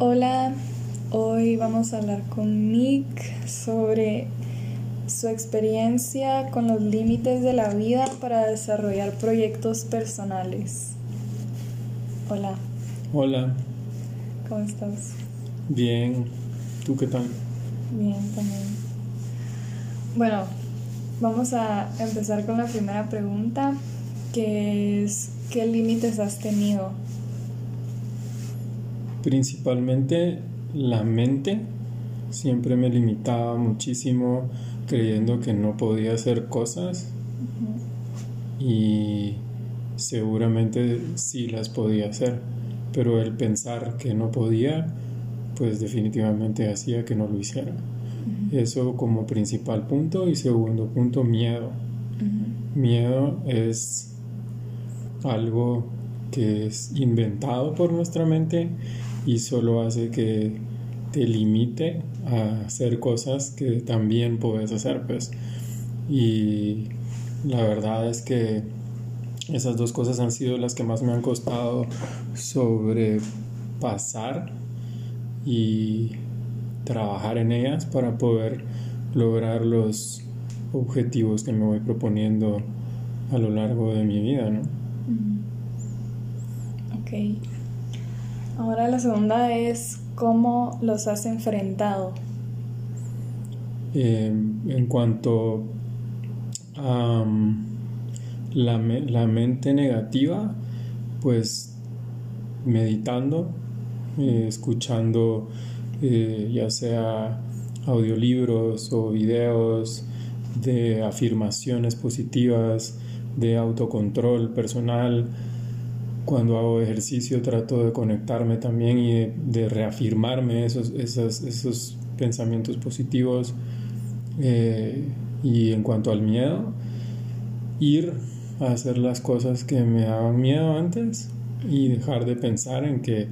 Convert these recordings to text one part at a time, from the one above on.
Hola, hoy vamos a hablar con Nick sobre su experiencia con los límites de la vida para desarrollar proyectos personales. Hola. Hola. ¿Cómo estás? Bien. ¿Tú qué tal? Bien, también. Bueno, vamos a empezar con la primera pregunta, que es ¿qué límites has tenido Principalmente la mente siempre me limitaba muchísimo creyendo que no podía hacer cosas y seguramente sí las podía hacer, pero el pensar que no podía, pues definitivamente hacía que no lo hiciera. Eso como principal punto y segundo punto, miedo. Miedo es algo que es inventado por nuestra mente y solo hace que te limite a hacer cosas que también puedes hacer, pues. Y la verdad es que esas dos cosas han sido las que más me han costado sobrepasar y trabajar en ellas para poder lograr los objetivos que me voy proponiendo a lo largo de mi vida, ¿no? Ahora la segunda es cómo los has enfrentado. Eh, en cuanto a la, la, mente negativa, pues meditando, eh, escuchando eh, ya sea audiolibros o videos de afirmaciones positivas, de autocontrol personal, cuando hago ejercicio trato de conectarme también y de, reafirmarme esos, esos, esos, pensamientos positivos. Eh, y en cuanto al miedo, ir a hacer las cosas que me daban miedo antes y dejar de pensar en que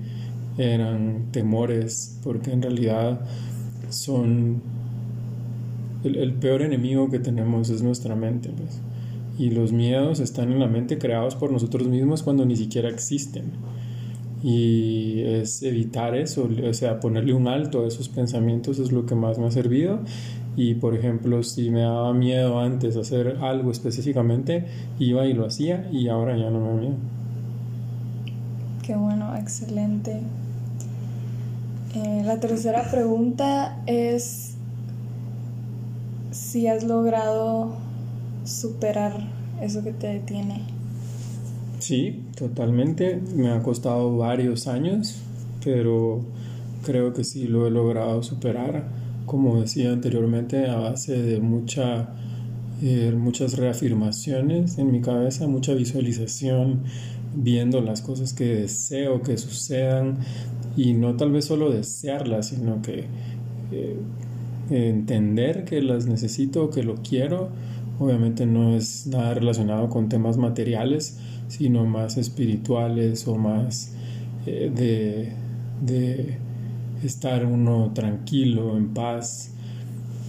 eran temores, porque en realidad son el, peor enemigo que tenemos es nuestra mente. Pues y los miedos están en la mente creados por nosotros mismos cuando ni siquiera existen. Y es evitar eso, o sea, ponerle un alto a esos pensamientos es lo que más me ha servido. Y por ejemplo, si me daba miedo antes hacer algo específicamente, iba y lo hacía y ahora ya no me da miedo. Qué bueno, excelente. Eh, la tercera pregunta es si has logrado superar eso que te detiene? Sí, totalmente. Me ha costado varios años, pero creo que sí lo he logrado superar, como decía anteriormente, a base de mucha, eh, muchas reafirmaciones en mi cabeza, mucha visualización, viendo las cosas que deseo que sucedan y no tal vez solo desearlas, sino que eh, entender que las necesito, que lo quiero Obviamente no es nada relacionado con temas materiales, sino más espirituales o más eh, de, de estar uno tranquilo, en paz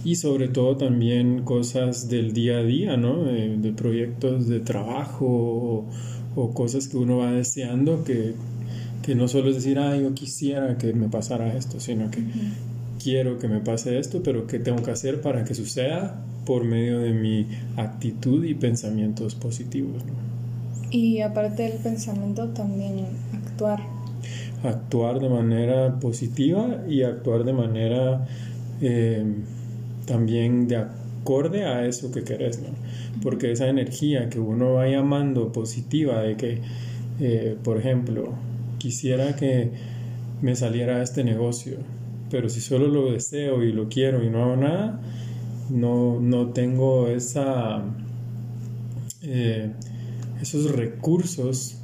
y sobre todo también cosas del día a día, ¿no? de proyectos de trabajo o, cosas que uno va deseando que, que, no solo es decir, ah, yo quisiera que me pasara esto, sino que quiero que me pase esto, pero ¿qué tengo que hacer para que suceda? Por medio de mi actitud y pensamientos positivos. Y aparte del pensamiento también actuar. Actuar de manera positiva y actuar de manera eh, también de acorde a eso que querés, ¿no? Porque esa energía que uno va llamando positiva de que, eh, por ejemplo, quisiera que me saliera este negocio, pero si solo lo deseo y lo quiero y no hago nada, no, no tengo esa, eh, esos recursos.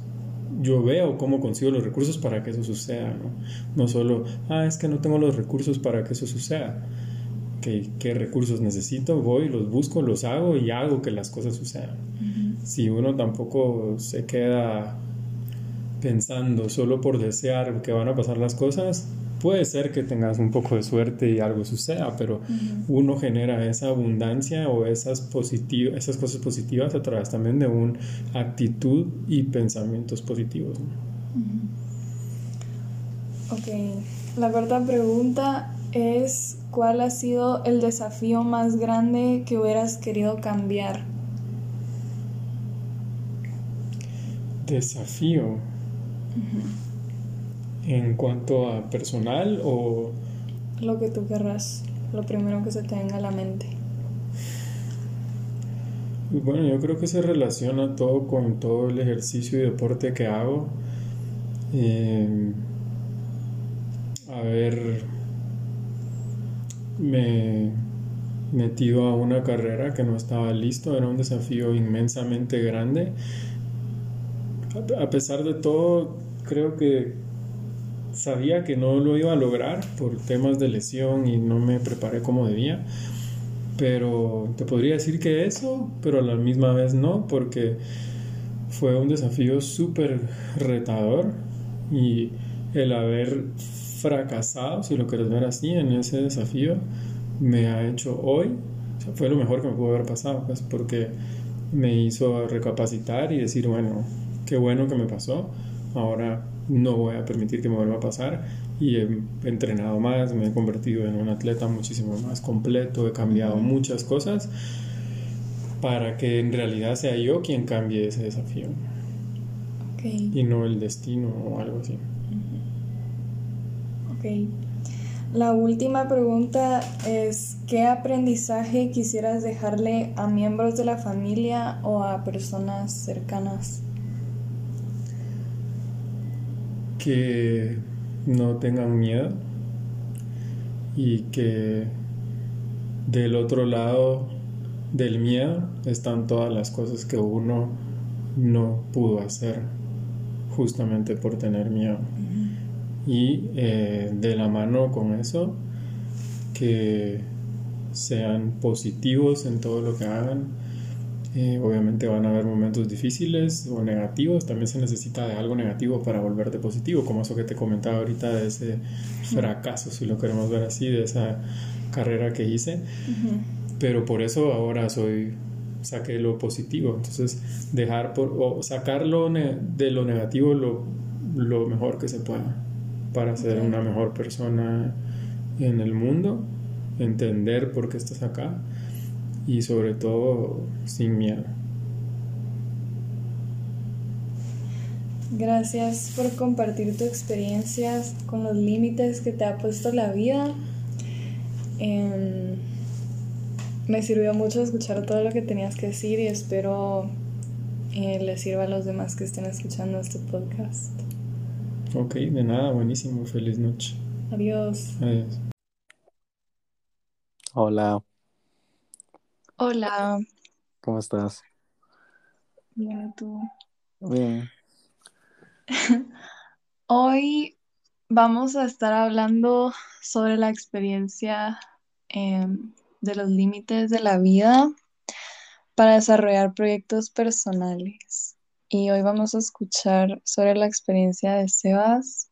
Yo veo cómo consigo los recursos para que eso suceda, ¿no? No solo, ah, es que no tengo los recursos para que eso suceda. ¿Qué, qué recursos necesito? Voy, los busco, los hago y hago que las cosas sucedan. Si uno tampoco se queda pensando solo por desear que van a pasar las cosas, puede ser que tengas un poco de suerte y algo suceda, pero uno genera esa abundancia o esas, esas cosas positivas a través también de una actitud y pensamientos positivos. Ok, la cuarta pregunta es, ¿cuál ha sido el desafío más grande que hubieras querido cambiar? Desafío. En cuanto a personal o... Lo que tú querrás, lo primero que se te venga a la mente. Bueno, yo creo que se relaciona todo con todo el ejercicio y deporte que hago. Eh, haber me metido a una carrera que no estaba listo, era un desafío inmensamente grande. A pesar de todo, creo que sabía que no lo iba a lograr por temas de lesión y no me preparé como debía. Pero te podría decir que eso, pero a la misma vez no, porque fue un desafío súper retador y el haber fracasado, si lo quieres ver así, en ese desafío, me ha hecho hoy, fue lo mejor que me pudo haber pasado, pues porque me hizo recapacitar y decir, bueno, qué bueno que me pasó, ahora no voy a permitir que me vuelva a pasar y he entrenado más, me he convertido en un atleta muchísimo más completo, he cambiado muchas cosas para que en realidad sea yo quien cambie ese desafío y no el destino o algo así. Ok. La última pregunta es, ¿qué aprendizaje quisieras dejarle a miembros de la familia o a personas cercanas? Que no tengan miedo y que del otro lado del miedo están todas las cosas que uno no pudo hacer justamente por tener miedo. Y eh, de la mano con eso, que sean positivos en todo lo que hagan. Eh, obviamente van a haber momentos difíciles o negativos, también se necesita de algo negativo para volverte positivo, como eso que te comentaba ahorita de ese fracaso, si lo queremos ver así, de esa carrera que hice. Pero por eso ahora soy saqué lo positivo. Entonces, dejar por, o sacarlo de lo negativo lo, lo, mejor que se pueda para ser una mejor persona en el mundo, entender por qué estás acá y sobre todo sin miedo. Gracias por compartir tu experiencia con los límites que te ha puesto la vida. Em, me sirvió mucho escuchar todo lo que tenías que decir y espero eh, le sirva a los demás que estén escuchando este podcast. Ok, de nada, buenísimo, feliz noche. Adiós. Adiós. Hola, Hola. ¿cómo estás? Bien, ¿tú? Bien. Hoy vamos a estar hablando sobre la experiencia em, de los límites de la vida para desarrollar proyectos personales. Y hoy vamos a escuchar sobre la experiencia de Sebas.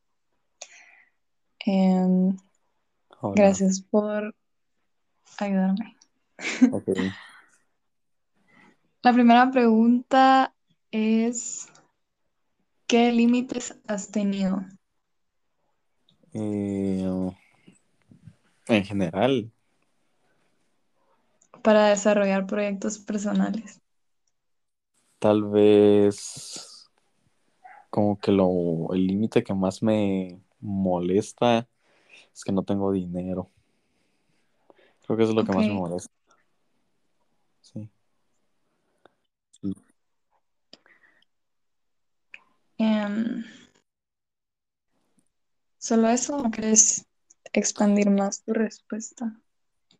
Em, gracias por ayudarme. La primera pregunta es, ¿qué límites has tenido? Eh, en general, para desarrollar proyectos personales? tal vez como que lo, el límite que más me molesta es que no tengo dinero. Creo que eso es lo que más me molesta. Sí. Sí. Em, ¿solo eso o quieres expandir más tu respuesta?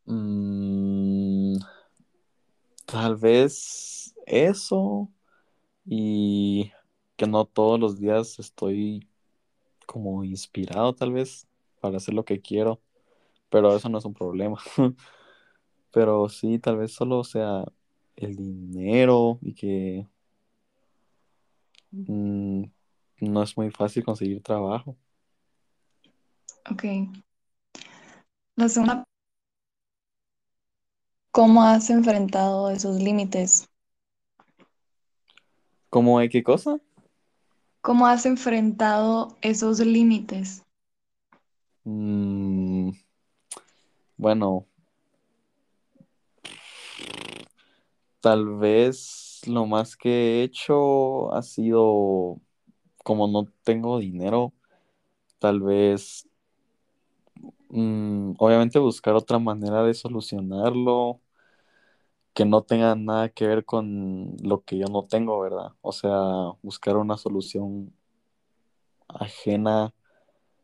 Mm, tal vez eso y que no todos los días estoy como inspirado tal vez para hacer lo que quiero, pero eso no es un problema. Pero sí, tal vez solo sea el dinero y que mm, no es muy fácil conseguir trabajo. Ok. La segunda, ¿cómo has enfrentado esos límites? ¿Cómo hay qué cosa? ¿Cómo has enfrentado esos límites? Mm, bueno, tal vez lo más que he hecho ha sido, como no tengo dinero, tal vez, mm, obviamente buscar otra manera de solucionarlo que no tenga nada que ver con lo que yo no tengo, ¿verdad? O sea, buscar una solución ajena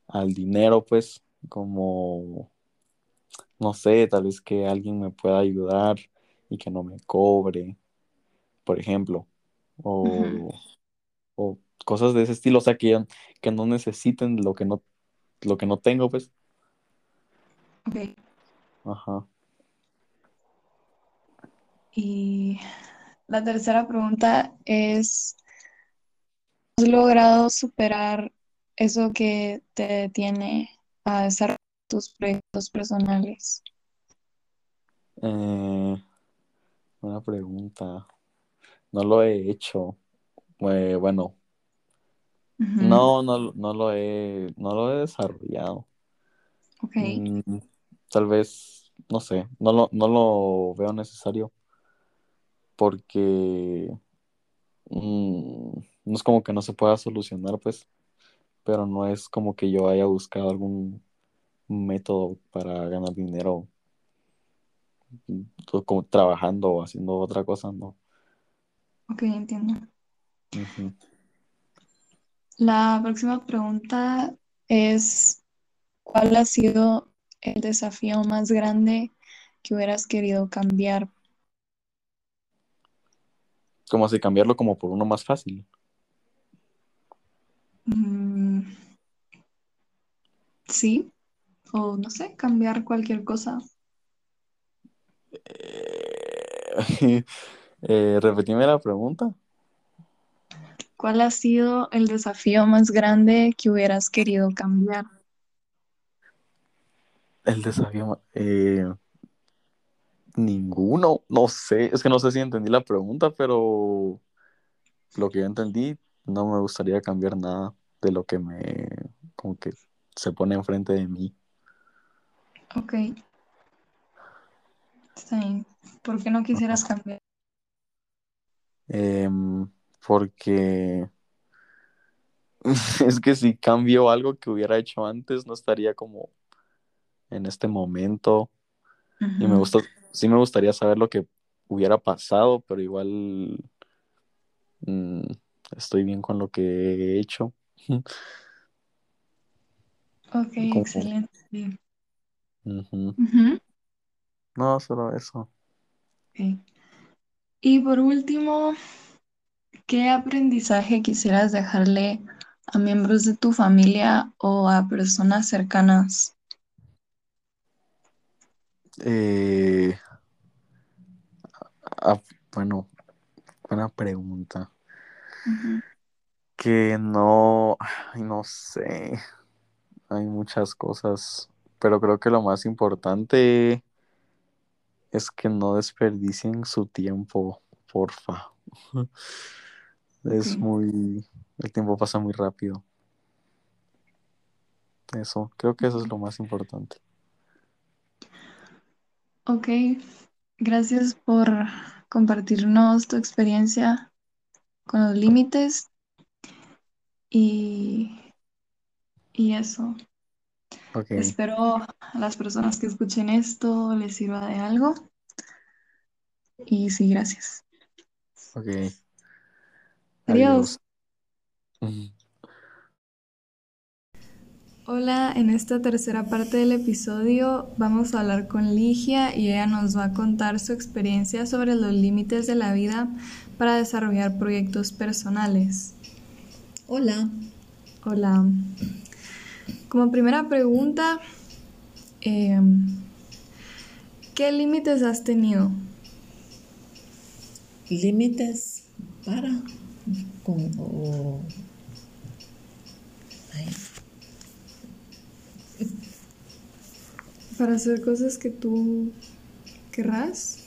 al dinero, pues, como, no sé, tal vez que alguien me pueda ayudar y que no me cobre, por ejemplo, o, o cosas de ese estilo, o sea, que, que no necesiten lo que no, lo que no tengo, pues, Ok. ajá. Y la tercera pregunta es, ¿has logrado superar eso que te detiene a desarrollar tus proyectos personales? Eh, buena pregunta. No lo he hecho. Eh, bueno, no, no, no lo he, no lo he desarrollado. Ok, Mm, tal vez, no sé, no lo, no lo veo necesario porque mm, no es como que no se pueda solucionar, pues, pero no es como que yo haya buscado algún método para ganar dinero mm, como trabajando o haciendo otra cosa, no. Ok, entiendo. La próxima pregunta es, ¿cuál ha sido el desafío más grande que hubieras querido cambiar? Como así cambiarlo como por uno más fácil. Mm, sí, o no sé, cambiar cualquier cosa. Eh, repetime la pregunta. ¿Cuál ha sido el desafío más grande que hubieras querido cambiar? El desafío, eh, ninguno, no sé, es que no sé si entendí la pregunta, pero lo que yo entendí, no me gustaría cambiar nada de lo que me, como que se pone enfrente de mí. Ok, está bien. ¿Por qué no quisieras cambiar? Em, porque es que si cambio algo que hubiera hecho antes, no estaría como en este momento. Y me gusta, sí me gustaría saber lo que hubiera pasado, pero igual mm, estoy bien con lo que he hecho. Ok, Como, excelente. Ujú, No, solo eso. ok. Y por último, ¿qué aprendizaje quisieras dejarle a miembros de tu familia o a personas cercanas? Eh, ah, bueno, buena pregunta. Que no, no sé, hay muchas cosas, pero creo que lo más importante es que no desperdicien su tiempo, porfa. Es muy, el tiempo pasa muy rápido. Eso, creo que eso es lo más importante. ok. Gracias por compartirnos tu experiencia con los límites y, y eso. Ok, Espero a las personas que escuchen esto les sirva de algo. Y sí, gracias. ok, Adiós. Hola, en esta tercera parte del episodio vamos a hablar con Ligia y ella nos va a contar su experiencia sobre los límites de la vida para desarrollar proyectos personales. Hola, Hola. Como primera pregunta, eh, ¿qué límites has tenido? límites para con o ay, Para hacer cosas que tú querrás,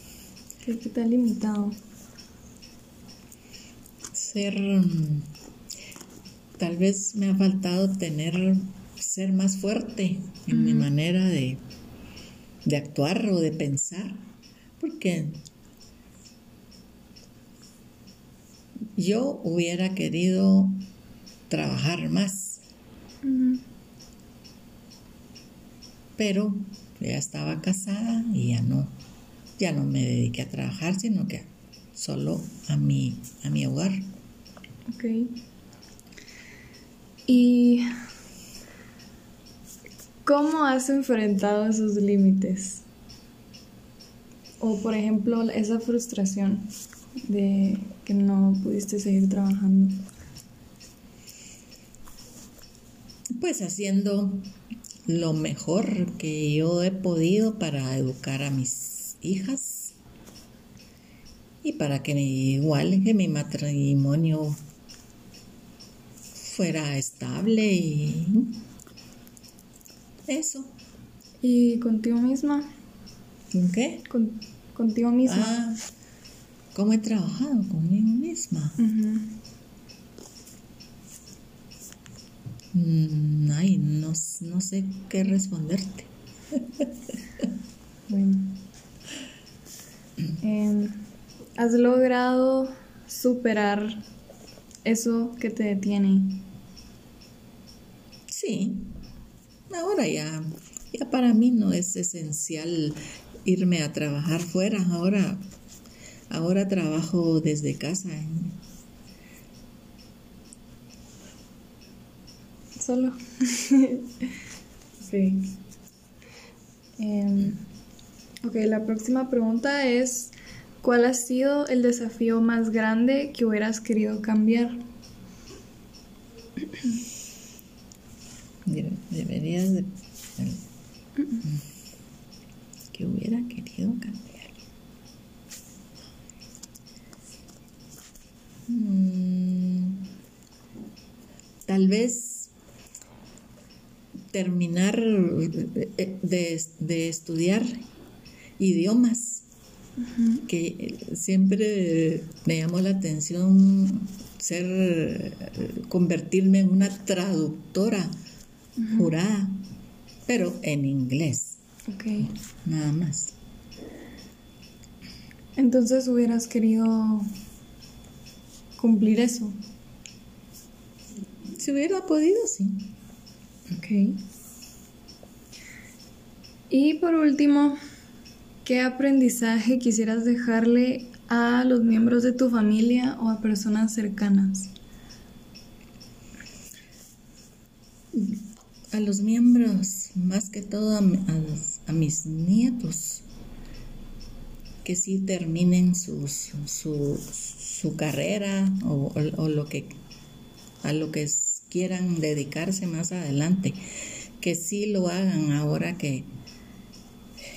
que que te ha limitado. ser mm, tal vez me ha faltado tener ser más fuerte en mi manera de, de actuar o de pensar, porque yo hubiera querido trabajar más, pero ya estaba casada y ya no, ya no me dediqué a trabajar, sino que solo a mi, a mi hogar. Ok. ¿Y cómo has enfrentado esos límites? O por ejemplo, esa frustración de que no pudiste seguir trabajando. Pues haciendo lo mejor que yo he podido para educar a mis hijas y para que igual que mi matrimonio fuera estable y eso. ¿Y contigo misma? ¿Con qué? Con- contigo misma. Ah, ¿cómo he trabajado conmigo misma? Mm, ay, no, no sé qué responderte. Bueno. Em, ¿Has logrado superar eso que te detiene? Sí, ahora ya, ya para mí no es esencial irme a trabajar fuera. Ahora, ahora trabajo desde casa. Solo. sí. Em, ok, la próxima pregunta es, ¿cuál ha sido el desafío más grande que hubieras querido cambiar? De... Que hubiera querido cambiar. Mm, Tal vez terminar de, de estudiar idiomas, que siempre me llamó la atención ser, convertirme en una traductora jurada, pero en inglés, Ok. nada más. Entonces hubieras querido cumplir eso. Si hubiera podido, sí. Ok. Y por último, ¿qué aprendizaje quisieras dejarle a los miembros de tu familia o a personas cercanas? A los miembros, más que todo a, a mis nietos, que sí terminen sus- su, su carrera o, lo que a lo que quieran dedicarse más adelante, que sí lo hagan ahora que,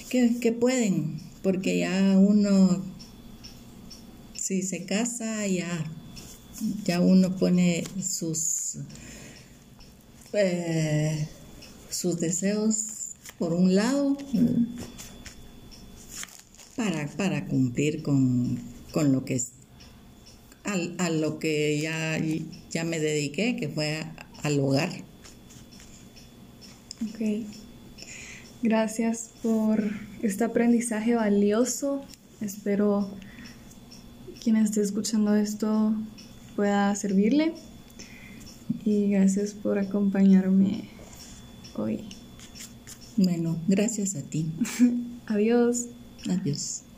que, que pueden, porque ya uno, si se casa, ya, ya uno pone sus eh, sus deseos por un lado para, para cumplir con, con lo que es al- a, lo que ya, ya me dediqué, que fue a- al hogar. Ok. Gracias por este aprendizaje valioso. Espero quien esté escuchando esto pueda servirle. Y gracias por acompañarme hoy. Bueno, gracias a ti. Adiós. Adiós.